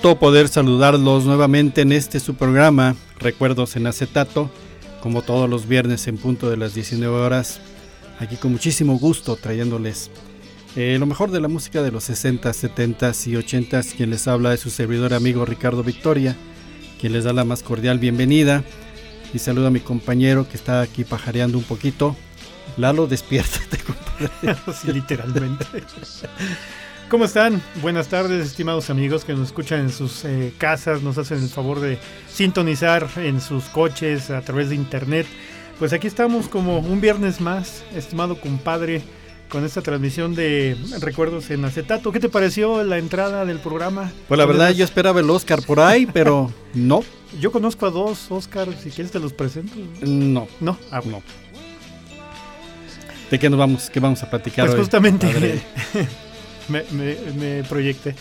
Gusto poder saludarlos nuevamente en este su programa, Recuerdos en Acetato, como todos los viernes en punto de las 19 horas, aquí con muchísimo gusto trayéndoles eh, lo mejor de la música de los 60, 70 y 80. Quien les habla es su servidor amigo Ricardo Victoria, quien les da la más cordial bienvenida y saluda a mi compañero que está aquí pajareando un poquito. Lalo, despiértate, compadre. literalmente. ¿Cómo están? Buenas tardes, estimados amigos que nos escuchan en sus eh, casas, nos hacen el favor de sintonizar en sus coches a través de internet. Pues aquí estamos como un viernes más, estimado compadre, con esta transmisión de recuerdos en acetato. ¿Qué te pareció la entrada del programa? Pues la verdad yo esperaba el Oscar por ahí, pero no. Yo conozco a dos Oscar, si quieres te los presento. No. No, ah, no. ¿De qué nos vamos, qué vamos a platicar pues justamente me, me, proyecté.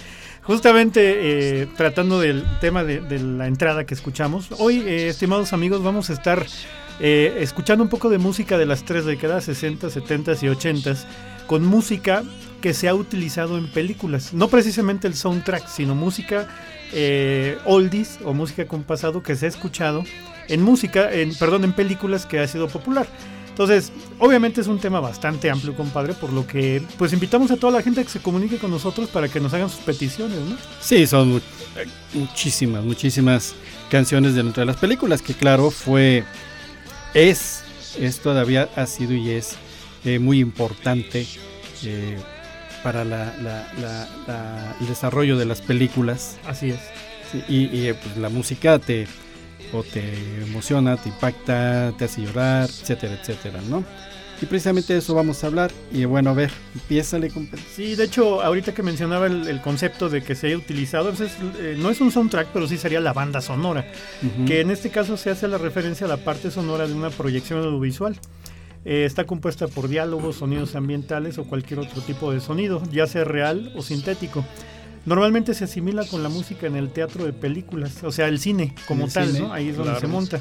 Justamente eh, tratando del tema de, la entrada que escuchamos. Hoy, eh, estimados amigos, vamos a estar eh, escuchando un poco de música de las tres décadas, 60, 70 y 80, con música que se ha utilizado en películas. No precisamente el soundtrack, sino música oldies o música con pasado que se ha escuchado en música, en, perdón, en películas que ha sido popular. Entonces, obviamente es un tema bastante amplio, compadre, por lo que pues invitamos a toda la gente a que se comunique con nosotros para que nos hagan sus peticiones, ¿no? Sí, son muchísimas, muchísimas canciones dentro de las películas, que claro, fue, es, es todavía ha sido y es eh, muy importante eh, para la, el desarrollo de las películas. Así es. y, y pues, la música te o te emociona, te impacta, te hace llorar, etcétera, etcétera, ¿no? Y precisamente de eso vamos a hablar. Y bueno, a ver, empiézale con... Sí, de hecho, ahorita que mencionaba el, concepto de que se haya utilizado, pues eh, no es un soundtrack, pero sí sería la banda sonora. Que en este caso se hace la referencia a la parte sonora de una proyección audiovisual. Eh, está compuesta por diálogos, sonidos ambientales o cualquier otro tipo de sonido, ya sea real o sintético. Normalmente se asimila con la música en el teatro de películas, o sea, el cine como tal, ¿no? Ahí es donde se monta.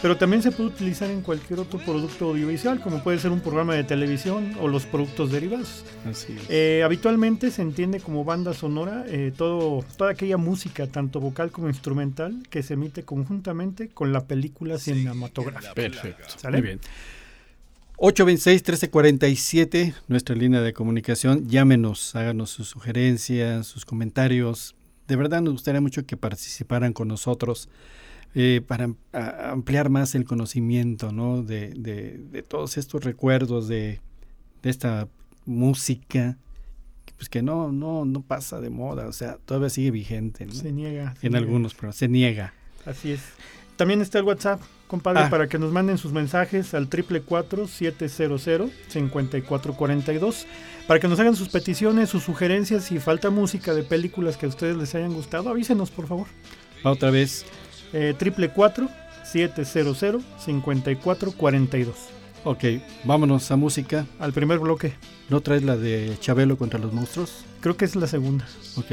Pero también se puede utilizar en cualquier otro producto audiovisual, como puede ser un programa de televisión o los productos derivados. Así eh, habitualmente se entiende como banda sonora eh, todo, toda aquella música, tanto vocal como instrumental, que se emite conjuntamente con la película cinematográfica. Perfecto. Muy bien. 826-1347, nuestra línea de comunicación. Llámenos, háganos sus sugerencias, sus comentarios. De verdad nos gustaría mucho que participaran con nosotros eh, para ampliar más el conocimiento ¿no? de, de, todos estos recuerdos de, de, esta música pues que no, no, no pasa de moda, o sea, todavía sigue vigente. Se niega. en algunos, pero se niega. Así es. También está el WhatsApp, compadre, ah. para que nos manden sus mensajes al triple 700 5442 para que nos hagan sus peticiones, sus sugerencias. Si falta música de películas que a ustedes les hayan gustado, avísenos, por favor. Otra vez. Eh, triple 700 5442 Ok, vámonos a música. Al primer bloque. ¿No traes la de Chabelo contra los monstruos? Creo que es la segunda. Ok.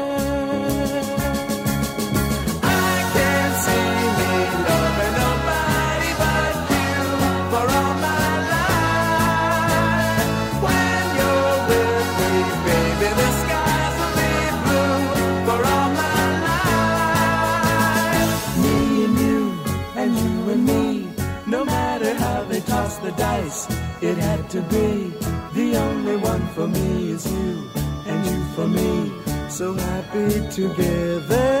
Is you, and you for me. So happy together.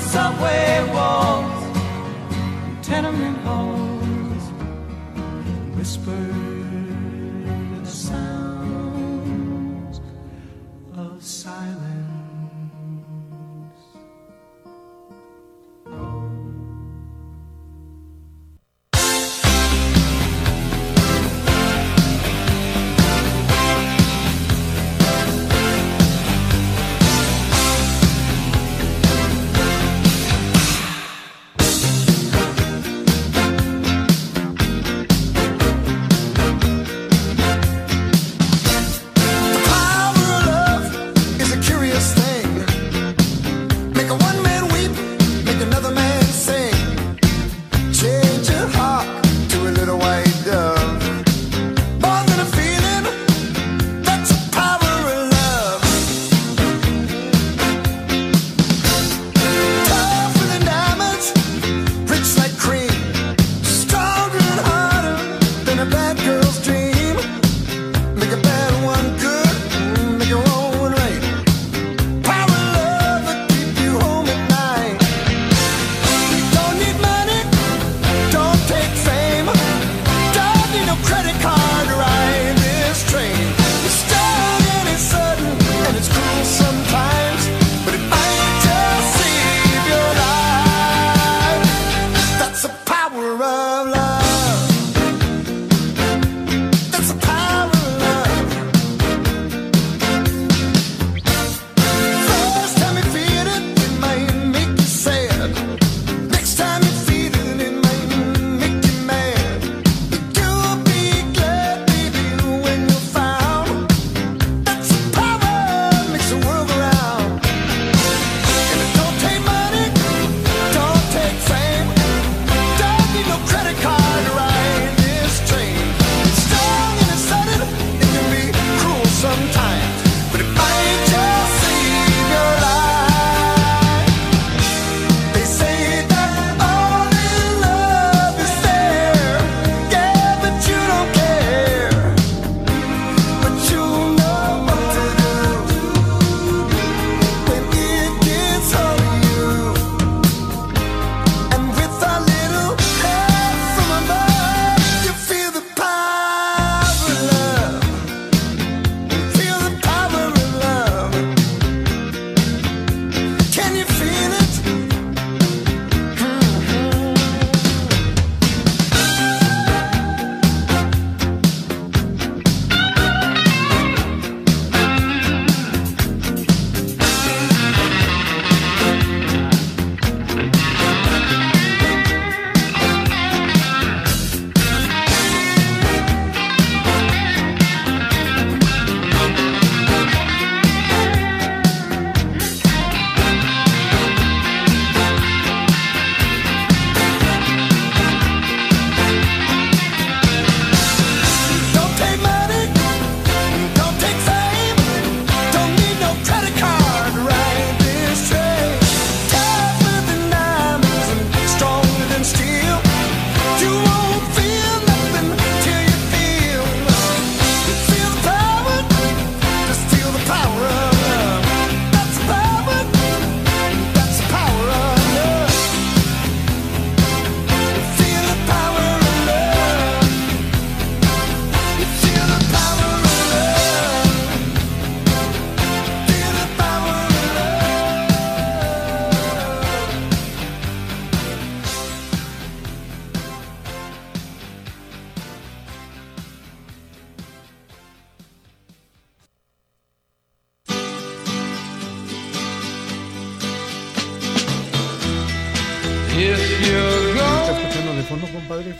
subway walls, tenement halls, whispers.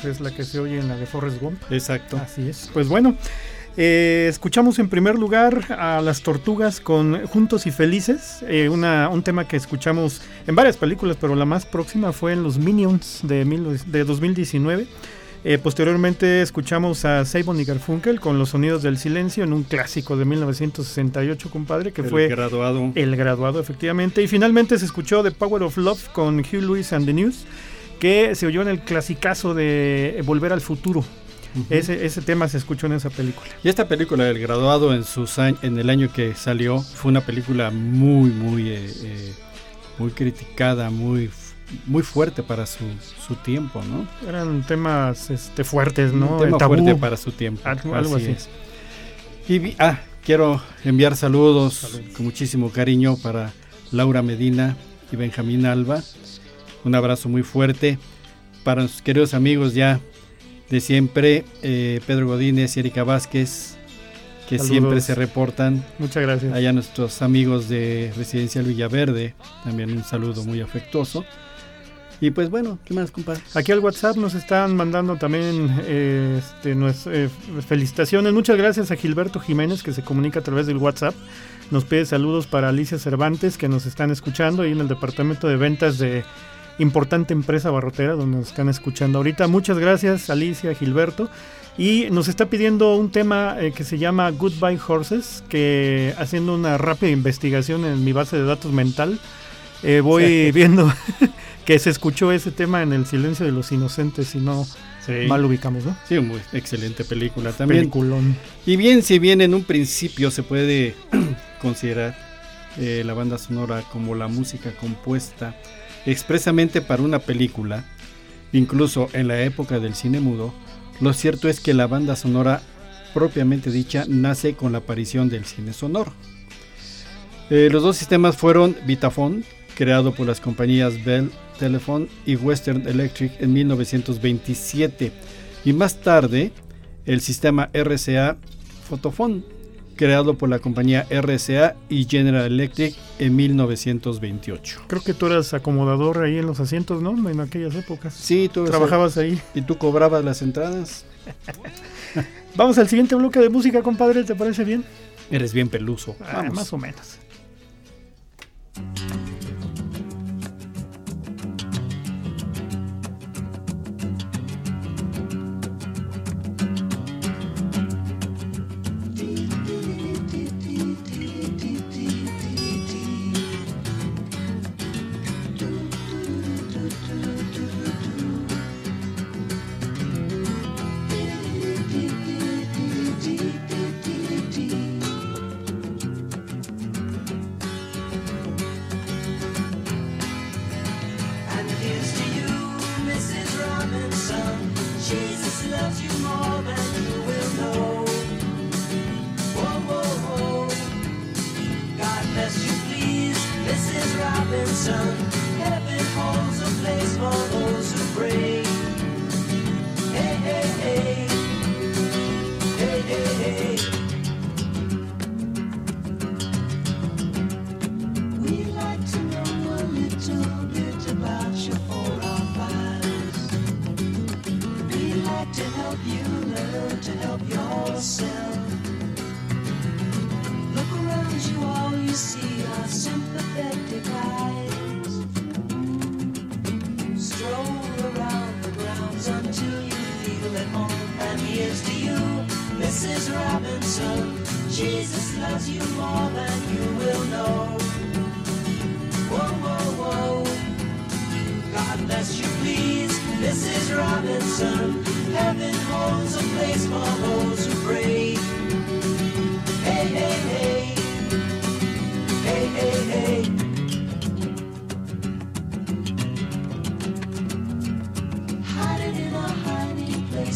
es la que se oye en la de Forrest Gump. Exacto. Así es. Pues bueno, eh, escuchamos en primer lugar a las tortugas con Juntos y Felices, eh, una, un tema que escuchamos en varias películas, pero la más próxima fue en los Minions de, mil, de 2019. Eh, posteriormente escuchamos a Sabon y Garfunkel con Los Sonidos del Silencio en un clásico de 1968, compadre, que el fue graduado. el graduado, efectivamente. Y finalmente se escuchó The Power of Love con Hugh Lewis and the News que se oyó en el clasicazo de Volver al Futuro. ese, ese tema se escuchó en esa película. Y esta película, El Graduado, en, sus en el año que salió, fue una película muy, muy, eh, eh, muy criticada, muy, muy fuerte para su, su tiempo, ¿no? Eran temas este, fuertes, ¿no? Un tema Tabú. fuerte para su tiempo. Algo- algo así. es. Y ah, quiero enviar saludos con muchísimo cariño para Laura Medina y Benjamín Alba. Un abrazo muy fuerte para nuestros queridos amigos ya de siempre, eh, Pedro Godínez y Erika Vázquez, que Saludos. siempre se reportan. Muchas gracias. Allá nuestros amigos de Residencial Villaverde, también un saludo muy afectuoso. Y pues bueno, ¿qué más, compadre? Aquí al WhatsApp nos están mandando también eh, este, eh, felicitaciones. Muchas gracias a Gilberto Jiménez que se comunica a través del WhatsApp. Nos pide saludos para Alicia Cervantes que nos están escuchando ahí en el departamento de ventas de importante empresa barrotera donde nos están escuchando ahorita. Muchas gracias Alicia, Gilberto. Y nos está pidiendo un tema eh, que se llama Goodbye Horses, que haciendo una rápida investigación en mi base de datos mental, eh, voy viendo que se escuchó ese tema en El silencio de los inocentes y no Sí, mal ubicamos, ¿no? sí, muy excelente película también. Peliculón. Y bien, si bien en un principio se puede considerar eh, la banda sonora como la música compuesta expresamente para una película, incluso en la época del cine mudo, lo cierto es que la banda sonora propiamente dicha nace con la aparición del cine sonoro. Eh, los dos sistemas fueron Vitaphone, creado por las compañías Bell Telephone y Western Electric en 1927, y más tarde el sistema RCA Photophone, creado por la compañía RCA y General Electric en 1928. Creo que tú eras acomodador ahí en los asientos, ¿no? En aquellas épocas. Sí, tú Trabajabas ahí. y tú cobrabas las entradas. Vamos al siguiente bloque de música, compadre, ¿te parece bien? Eres bien peluso. Ah, Vamos. más o menos.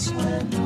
place when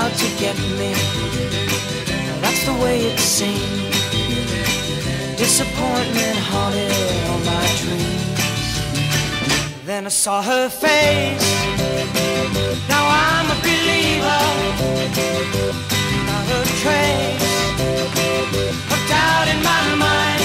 out to get me. That's the way it seems. Disappointment haunted all my dreams. Then I saw her face. Now I'm a believer. Not a trace of doubt in my mind.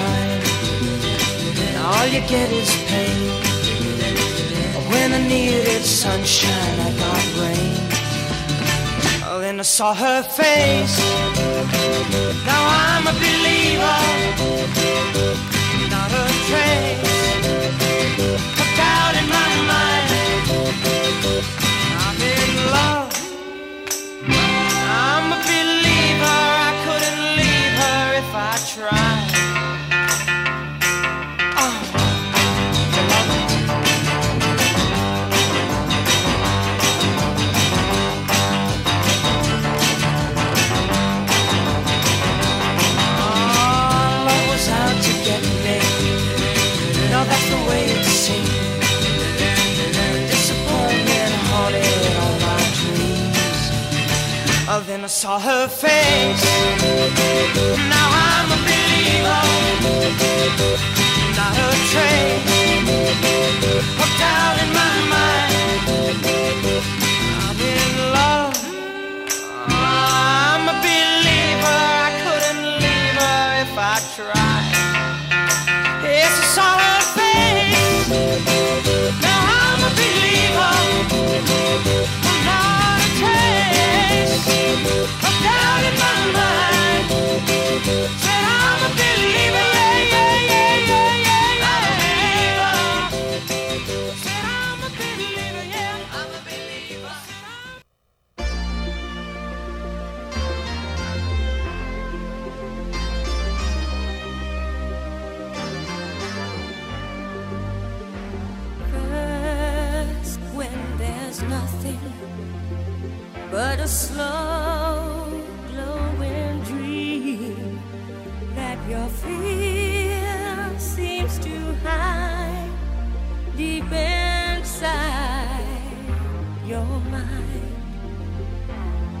time. And all you get is pain. When I needed sunshine, I got rain. Oh, then I saw her face. Now I'm a believer. fear seems to hide deep inside your mind.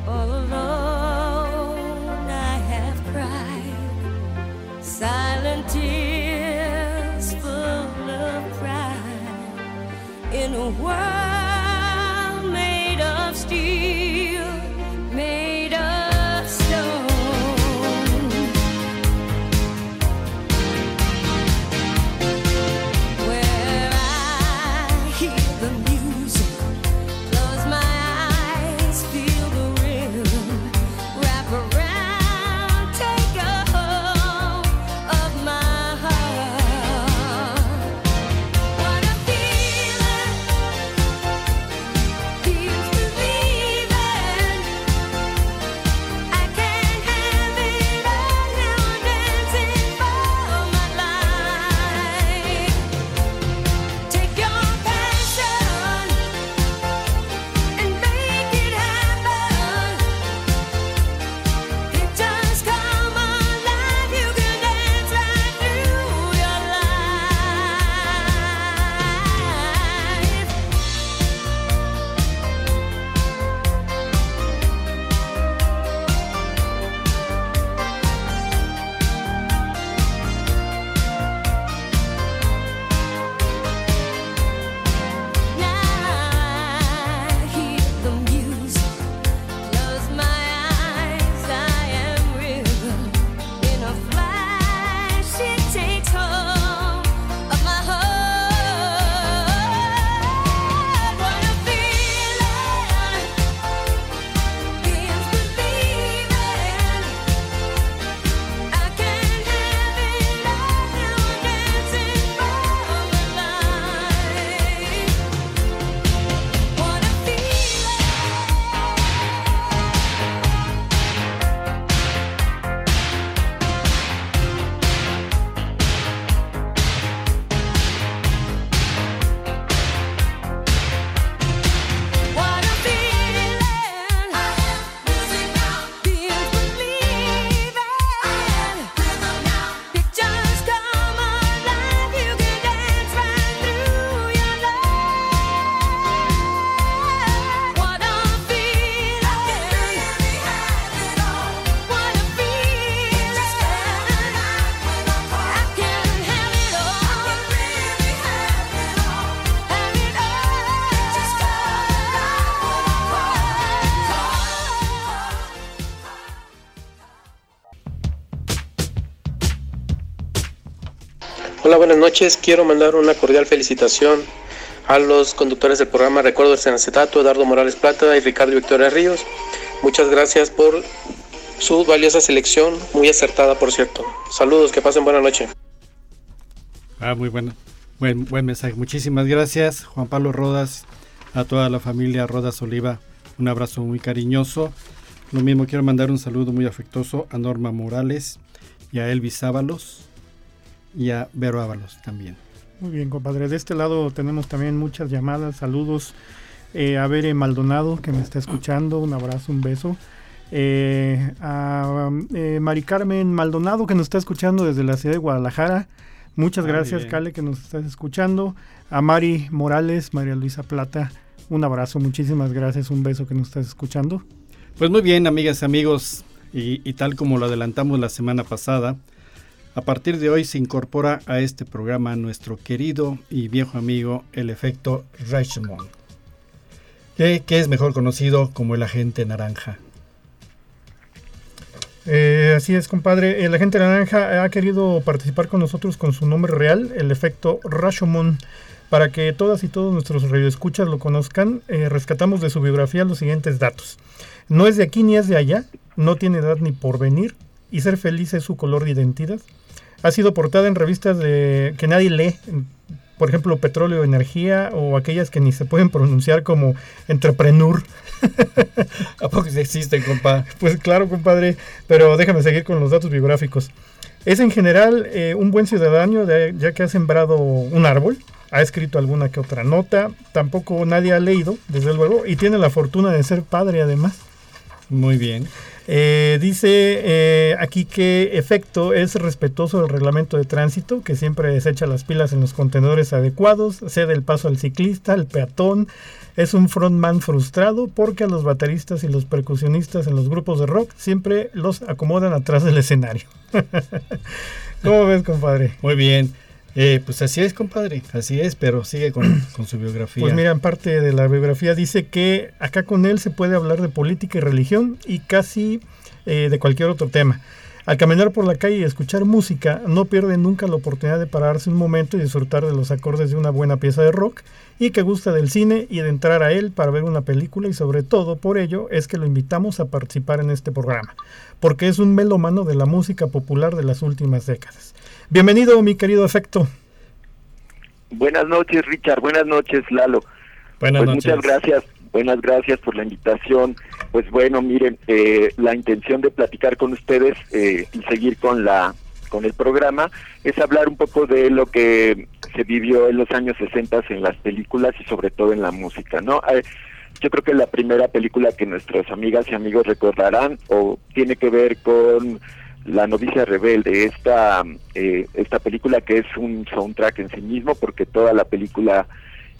All alone, I have cried silent tears full of pride in a world. Buenas noches. Quiero mandar una cordial felicitación a los conductores del programa Recuerdos en Acetato, Eduardo Morales Plata y Ricardo Victoria Ríos. Muchas gracias por su valiosa selección, muy acertada, por cierto. Saludos, que pasen buena noche. Ah, muy bueno. Buen, buen mensaje. Muchísimas gracias, Juan Pablo Rodas, a toda la familia Rodas Oliva. Un abrazo muy cariñoso. Lo mismo quiero mandar un saludo muy afectuoso a Norma Morales y a Elvis Ábalos y a Vero Ábalos también. Muy bien, compadre. De este lado tenemos también muchas llamadas, saludos eh, a Bere Maldonado que me está escuchando, un abrazo, un beso. Eh, a eh, Mari Carmen Maldonado que nos está escuchando desde la ciudad de Guadalajara. Muchas Ah, gracias, bien. Cale, que nos estás escuchando. A Mari Morales, María Luisa Plata, un abrazo, muchísimas gracias, un beso que nos estás escuchando. Pues muy bien, amigas y amigos, y, y tal como lo adelantamos la semana pasada, a partir de hoy se incorpora a este programa nuestro querido y viejo amigo, el efecto Reichmann, que, que es mejor conocido como el agente naranja. Eh, así es, compadre. El agente naranja ha querido participar con nosotros con su nombre real, el efecto Rashomon. Para que todas y todos nuestros radioescuchas lo conozcan, eh, rescatamos de su biografía los siguientes datos. No es de aquí ni es de allá, no tiene edad ni porvenir, y ser feliz es su color de identidad. Ha sido portada en revistas de, que nadie lee, por ejemplo, Petróleo Energía, o aquellas que ni se pueden pronunciar como Entrepreneur. ¿A poco existen, compa? Pues claro, compadre, pero déjame seguir con los datos biográficos. Es en general eh, un buen ciudadano, de- ya que ha sembrado un árbol, ha escrito alguna que otra nota, tampoco nadie ha leído, desde luego, y tiene la fortuna de ser padre además. Muy bien. Eh, dice eh, aquí que efecto es respetuoso del reglamento de tránsito, que siempre desecha las pilas en los contenedores adecuados, cede el paso al ciclista, al peatón. Es un frontman frustrado porque a los bateristas y los percusionistas en los grupos de rock siempre los acomodan atrás del escenario. ¿Cómo ves, compadre? Muy bien. Eh, pues así es, compadre, así es, pero sigue con, con su biografía. Pues mira, en parte de la biografía dice que acá con él se puede hablar de política y religión y casi eh, de cualquier otro tema. Al caminar por la calle y escuchar música, no pierde nunca la oportunidad de pararse un momento y disfrutar de los acordes de una buena pieza de rock y que gusta del cine y de entrar a él para ver una película y sobre todo por ello es que lo invitamos a participar en este programa, porque es un melómano de la música popular de las últimas décadas. Bienvenido, mi querido Efecto. Buenas noches, Richard. Buenas noches, Lalo. Buenas pues noches. muchas gracias. Buenas gracias por la invitación. Pues bueno, miren, eh, la intención de platicar con ustedes eh, y seguir con la con el programa es hablar un poco de lo que se vivió en los años 60 en las películas y sobre todo en la música, ¿no? Eh, yo creo que la primera película que nuestras amigas y amigos recordarán o tiene que ver con La novicia rebelde, esta, eh, esta película que es un soundtrack en sí mismo porque toda la película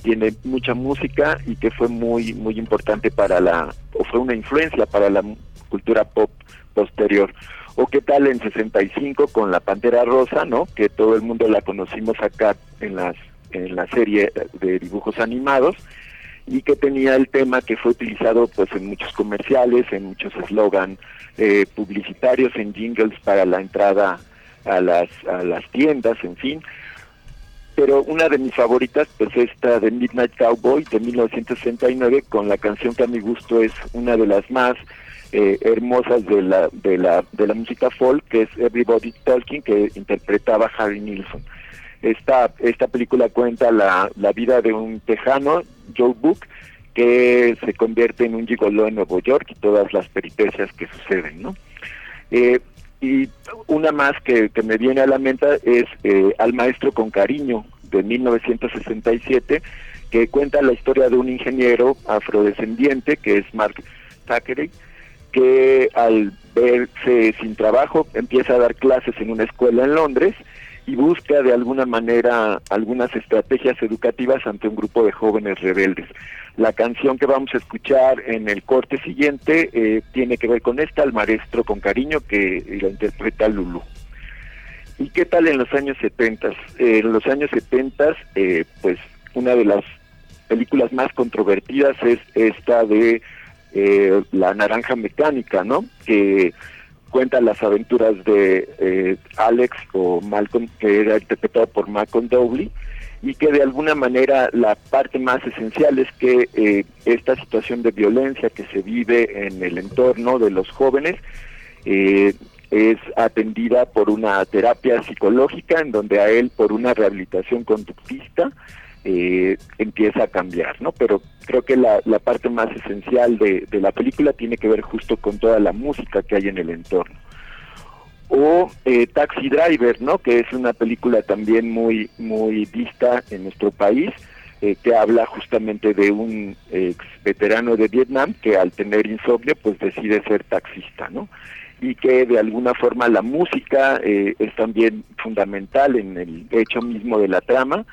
tiene mucha música y que fue muy muy importante para la o fue una influencia para la cultura pop posterior. O qué tal en 65 con la Pantera Rosa no que todo el mundo la conocimos acá en las en la serie de dibujos animados y que tenía el tema que fue utilizado pues en muchos comerciales en muchos eslogan eh, publicitarios en jingles para la entrada a las a las tiendas en fin. Pero una de mis favoritas pues esta de Midnight Cowboy de 1969 con la canción que a mi gusto es una de las más eh, hermosas de la de la de la música folk que es Everybody Talking que interpretaba Harry Nilsson. Esta esta película cuenta la, la vida de un tejano Joe Book que se convierte en un gigoló en Nueva York y todas las peripecias que suceden no eh, y una más que, me viene a la mente es eh, Al Maestro con Cariño, de 1967, que cuenta la historia de un ingeniero afrodescendiente, que es Mark Thackeray, que al verse sin trabajo empieza a dar clases en una escuela en Londres y busca de alguna manera algunas estrategias educativas ante un grupo de jóvenes rebeldes. La canción que vamos a escuchar en el corte siguiente eh, tiene que ver con esta, Al Maestro con Cariño, que la interpreta Lulu. ¿Y qué tal en los años 70? Eh, en los años 70, eh, pues una de las películas más controvertidas es esta de eh, La Naranja Mecánica, ¿no? Que cuenta las aventuras de eh, Alex o Malcolm, que era interpretado por Malcolm Dowley, y que de alguna manera la parte más esencial es que eh, esta situación de violencia que se vive en el entorno de los jóvenes eh, es atendida por una terapia psicológica en donde a él por una rehabilitación conductista eh, empieza a cambiar, ¿no? Pero creo que la, parte más esencial de, de la película tiene que ver justo con toda la música que hay en el entorno o eh, Taxi Driver, ¿no? Que es una película también muy muy vista en nuestro país, eh, que habla justamente de un ex veterano de Vietnam que al tener insomnio pues decide ser taxista, ¿no? Y que de alguna forma la música eh, es también fundamental en el hecho mismo de la trama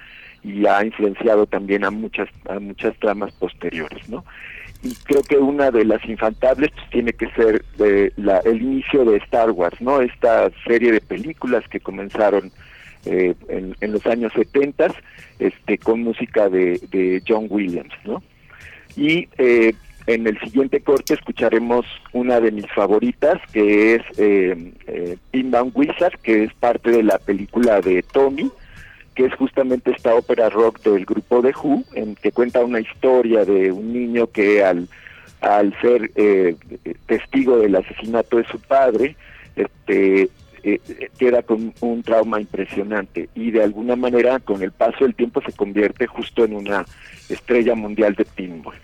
y ha influenciado también a muchas a muchas tramas posteriores, ¿no? y creo que una de las infantables pues, tiene que ser eh, la, el inicio de Star Wars, ¿no? Esta serie de películas que comenzaron eh, en, los años 70 este, con música de, de John Williams, ¿no? Y eh, en el siguiente corte escucharemos una de mis favoritas, que es eh, eh, Wizard, que es parte de la película de Tommy, que es justamente esta ópera rock del grupo de Who, en que cuenta una historia de un niño que al, al ser eh, testigo del asesinato de su padre, este, eh, queda con un trauma impresionante y de alguna manera con el paso del tiempo se convierte justo en una estrella mundial de pinball.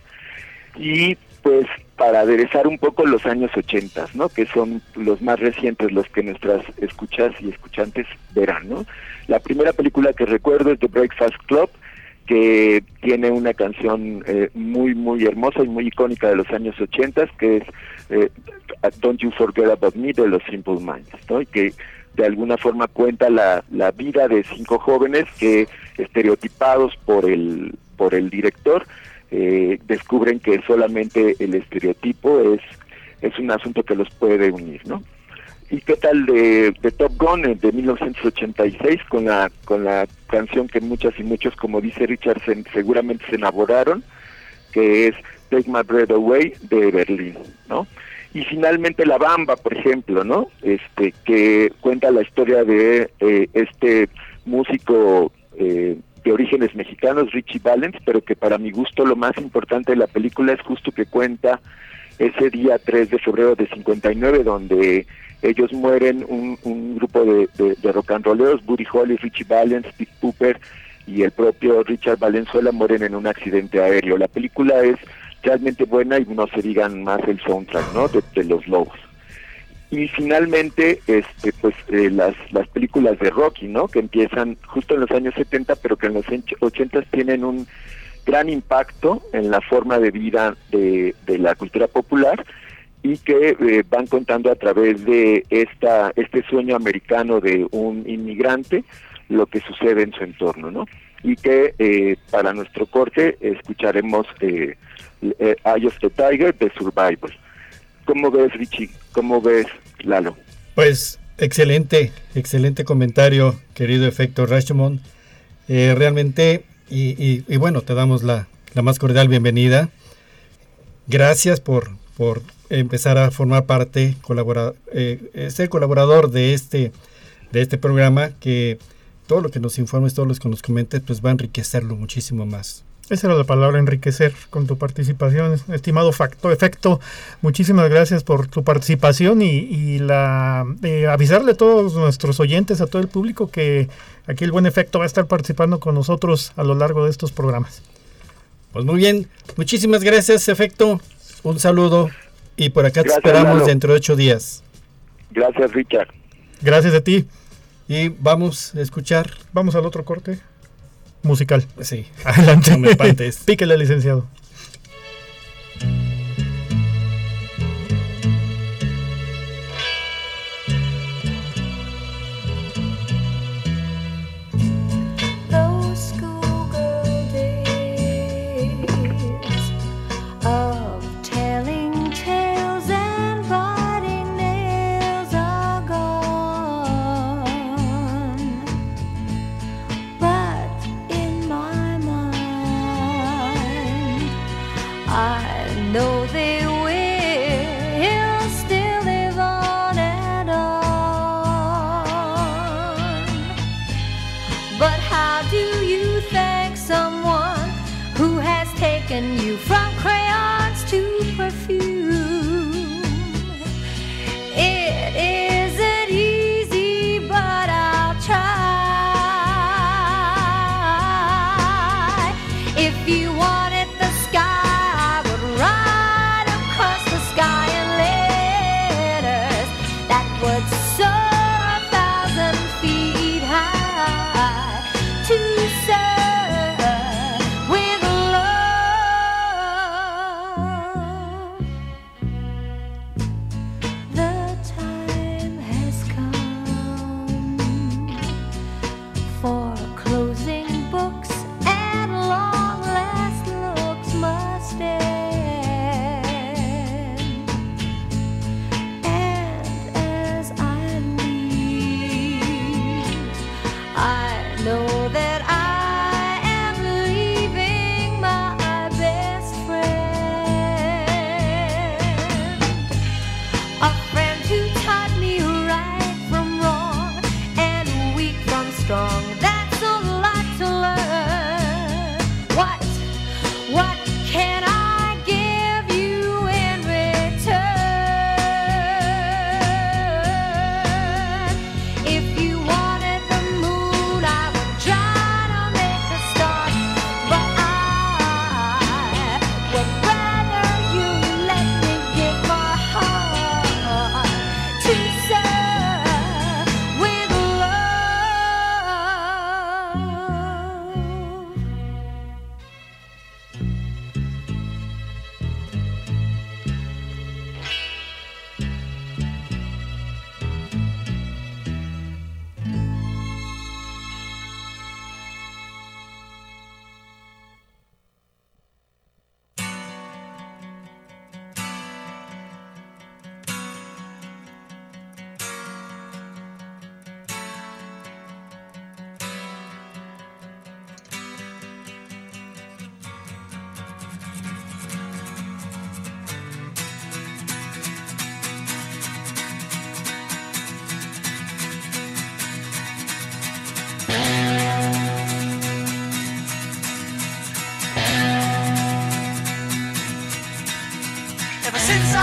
Y pues para aderezar un poco los años 80, ¿no? Que son los más recientes, los que nuestras escuchas y escuchantes verán, ¿no? La primera película que recuerdo es The Breakfast Club, que tiene una canción eh, muy, muy hermosa y muy icónica de los años 80, que es eh, Don't You Forget About Me de los Simple Minds, ¿no? Y que de alguna forma cuenta la, la vida de cinco jóvenes que estereotipados por el, por el director, eh, descubren que solamente el estereotipo es, es un asunto que los puede unir, ¿no? ¿Y qué tal de, Top Gun eh, de 1986 con la con la canción que muchas y muchos, como dice Richard, se- seguramente se enamoraron, que es Take My Breath Away de Berlín, ¿no? Y finalmente La Bamba, por ejemplo, ¿no? Este que cuenta la historia de eh, este músico eh, de orígenes mexicanos, Richie Valens, pero que para mi gusto lo más importante de la película es justo que cuenta ese día 3 de febrero de 59, donde ellos mueren un, grupo de, de, de rock and rolleros, Buddy Holly, Richie Valens, Steve Cooper y el propio Richard Valenzuela mueren en un accidente aéreo. La película es realmente buena y no se digan más el soundtrack, ¿no? De, de los lobos. Y finalmente, este, pues eh, las, las películas de Rocky, ¿no? Que empiezan justo en los años 70, pero que en los 80 tienen un gran impacto en la forma de vida de, de la cultura popular y que eh, van contando a través de esta este sueño americano de un inmigrante lo que sucede en su entorno, ¿no? Y que eh, para nuestro corte escucharemos eh, eh, Eye of the Tiger de Survivor. ¿Cómo ves, Richie? ¿Cómo ves, Lalo? Pues excelente, excelente comentario, querido Efecto Rashomon. Eh, realmente, y, bueno, te damos la, la más cordial bienvenida. Gracias por, por empezar a formar parte, colabora, eh, eh, ser colaborador de este, de este programa, que todo lo que nos informes, todo lo que nos comentes, pues va a enriquecerlo muchísimo más. Esa era la palabra enriquecer con tu participación, estimado facto, efecto. Muchísimas gracias por tu participación y, y la eh, avisarle a todos nuestros oyentes, a todo el público que aquí el buen efecto va a estar participando con nosotros a lo largo de estos programas. Pues muy bien, muchísimas gracias, Efecto. Un saludo y por acá Gracias, te esperamos Lalo. dentro de ocho días. Gracias, Richard. Gracias a ti. Y vamos a escuchar. Vamos al otro corte musical. Sí, Adelante. No me espantes. Píquele, licenciado.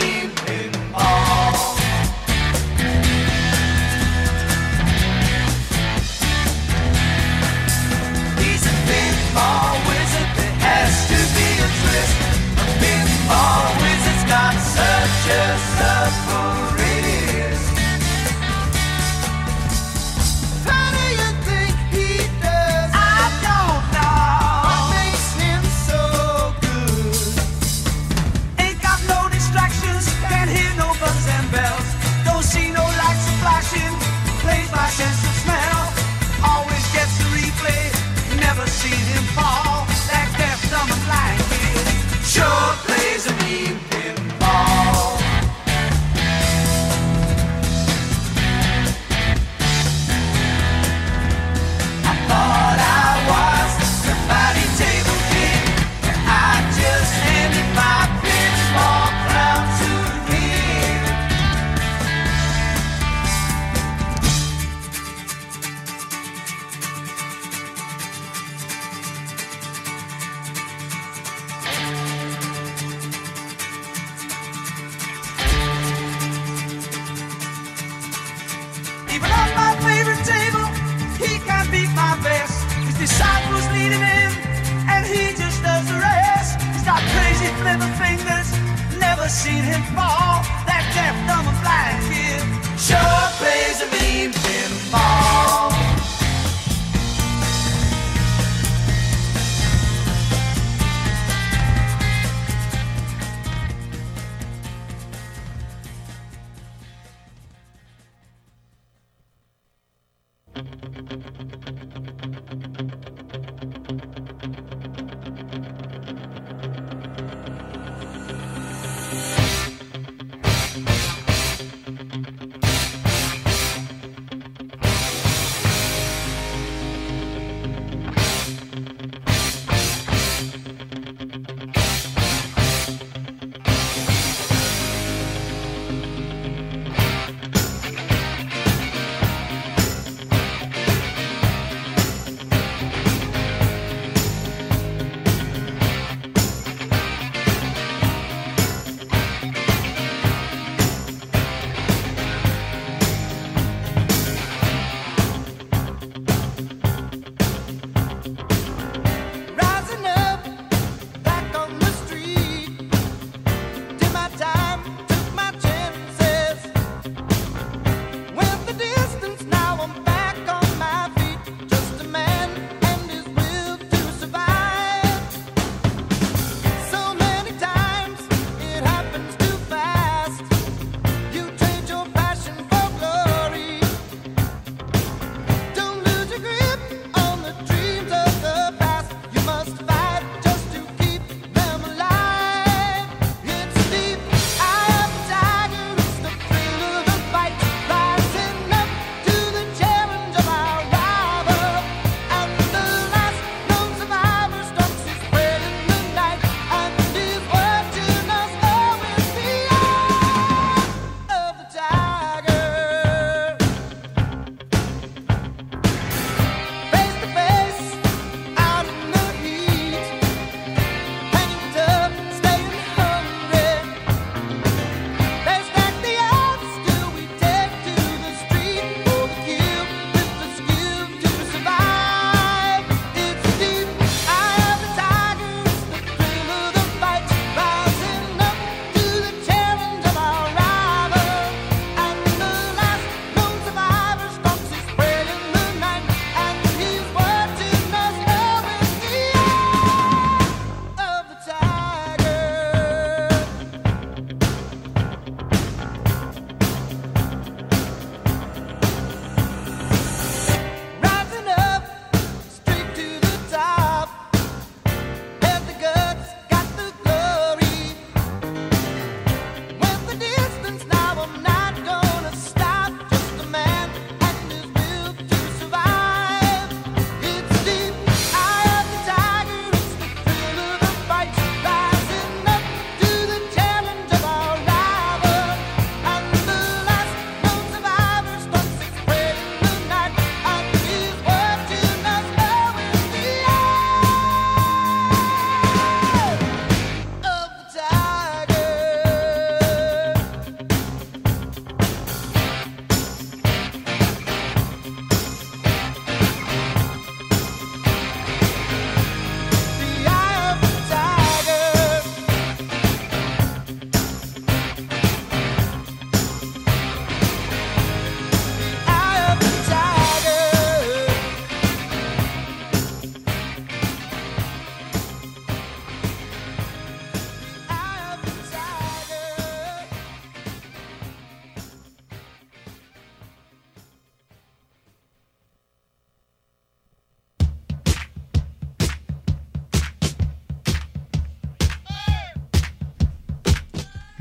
believe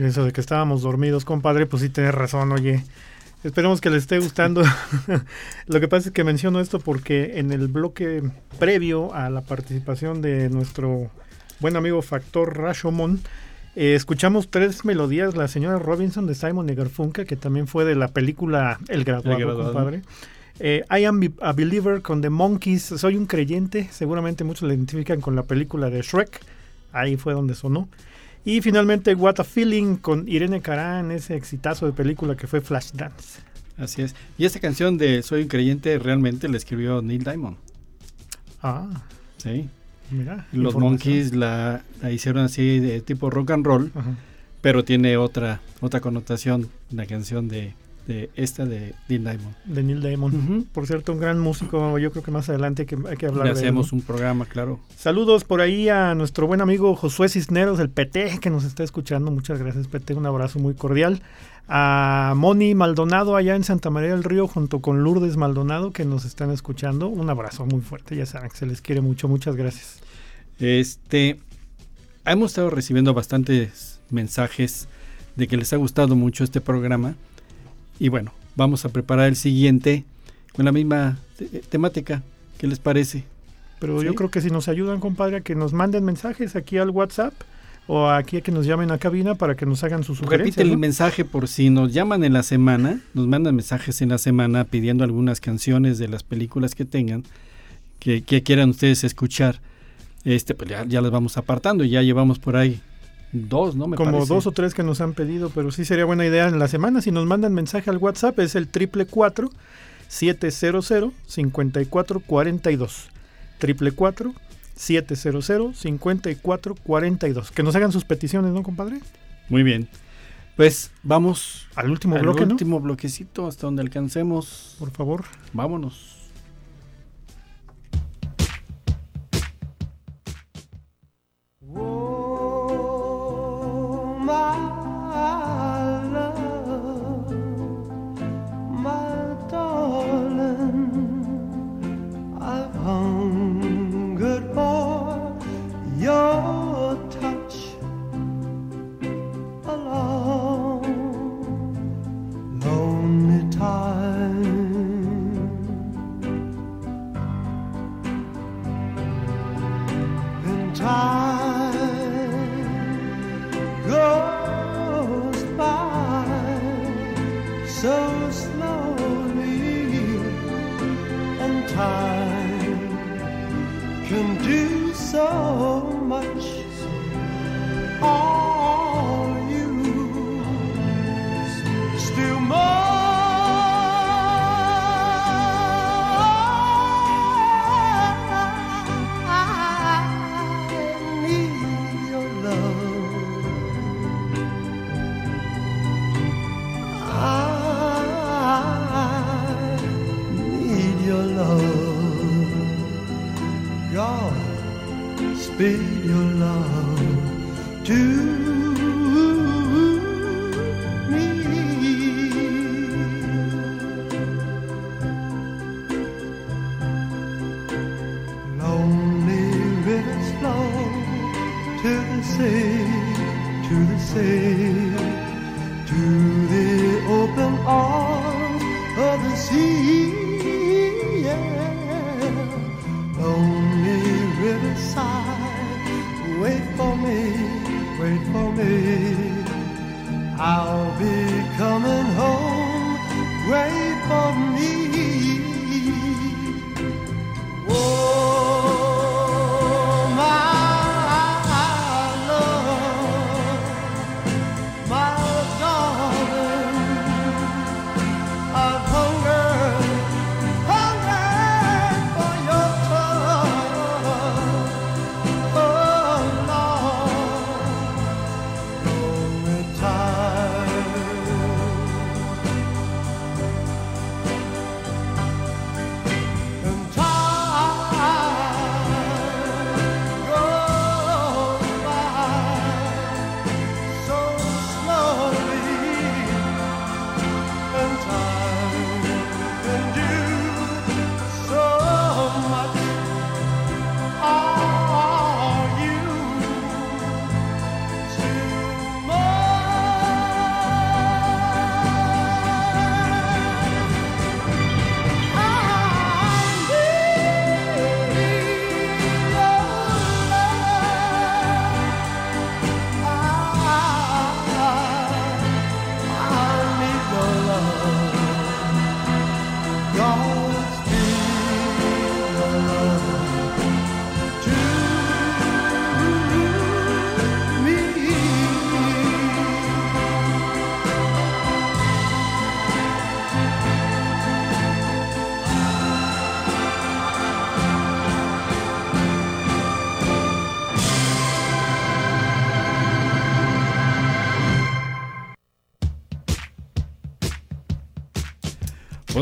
Eso de que estábamos dormidos, compadre, pues sí tienes razón, oye. Esperemos que les esté gustando. Lo que pasa es que menciono esto porque en el bloque previo a la participación de nuestro buen amigo Factor Rashomon, eh, escuchamos tres melodías, la señora Robinson de Simon y Garfunkel, que también fue de la película El Graduado, El Graduado. compadre. Eh, I Am a Believer con The Monkeys, Soy un creyente, seguramente muchos la identifican con la película de Shrek, ahí fue donde sonó. Y finalmente What a Feeling con Irene Cara en ese exitazo de película que fue Flashdance. Así es. Y esta canción de Soy un creyente realmente la escribió Neil Diamond. Ah, Sí. mira. Los. Monkeys la, la hicieron así de tipo rock and roll, Ajá. pero tiene otra otra connotación la canción de de esta de Dean Diamond. de Neil Diamond. Por cierto, un gran músico. Yo creo que más adelante hay que, hay que hablar Le de él, hacemos ¿no? un programa, claro. Saludos por ahí a nuestro buen amigo Josué Cisneros, el PT, que nos está escuchando. Muchas gracias, PT. Un abrazo muy cordial. A Moni Maldonado, allá en Santa María del Río, junto con Lourdes Maldonado, que nos están escuchando. Un abrazo muy fuerte. Ya saben que se les quiere mucho. Muchas gracias. Este, hemos estado recibiendo bastantes mensajes de que les ha gustado mucho este programa. Y bueno, vamos a preparar el siguiente con la misma te- temática. ¿Qué les parece? Pero Sí. yo creo que si nos ayudan, compadre, a que nos manden mensajes aquí al WhatsApp o aquí a que nos llamen a cabina para que nos hagan sus sugerencias. Repite el mensaje por si nos llaman en la semana, nos mandan mensajes en la semana pidiendo algunas canciones de las películas que tengan, que, que quieran ustedes escuchar. Este, pues ya, ya las vamos apartando, ya llevamos por ahí dos, ¿no? Me Como parece. dos o tres que nos han pedido, pero sí sería buena idea en la semana. Si nos mandan mensaje al WhatsApp, es el triple cuatro 700 5442 triple cuatro 700 5442 Que nos hagan sus peticiones, ¿no, compadre? Muy bien. Pues vamos Al último al bloque, ¿no? último bloquecito hasta donde alcancemos. Por favor. Vámonos.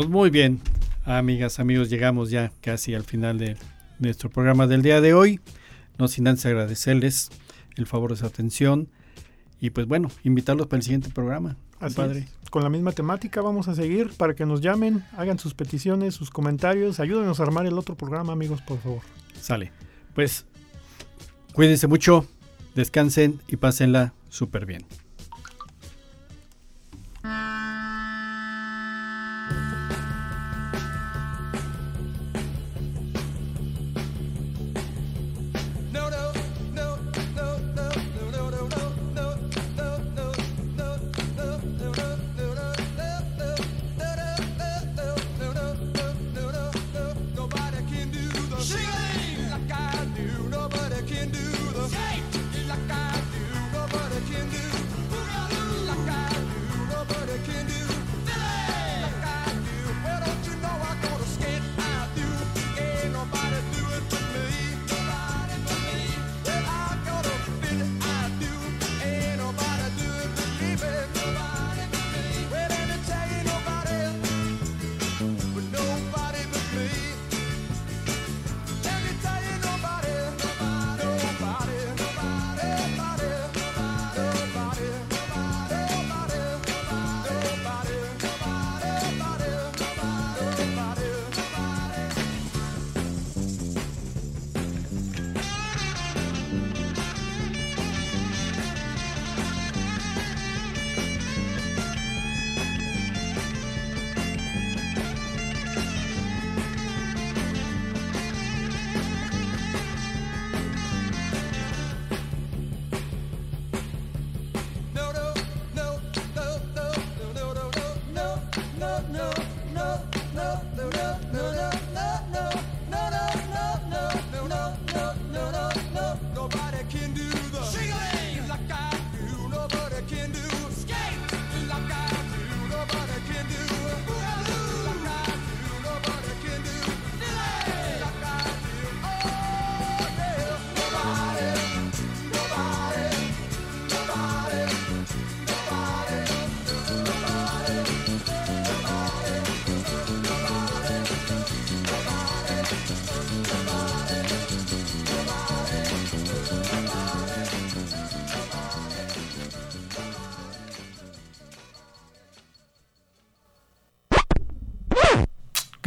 Pues muy bien, amigas, amigos, llegamos ya casi al final de nuestro programa del día de hoy. No sin antes agradecerles el favor de su atención y pues bueno, invitarlos para el siguiente programa. Así compadre. es. Con la misma temática vamos a seguir para que nos llamen, hagan sus peticiones, sus comentarios. Ayúdenos a armar el otro programa, amigos, por favor. Sale. Pues cuídense mucho, descansen y pásenla súper bien.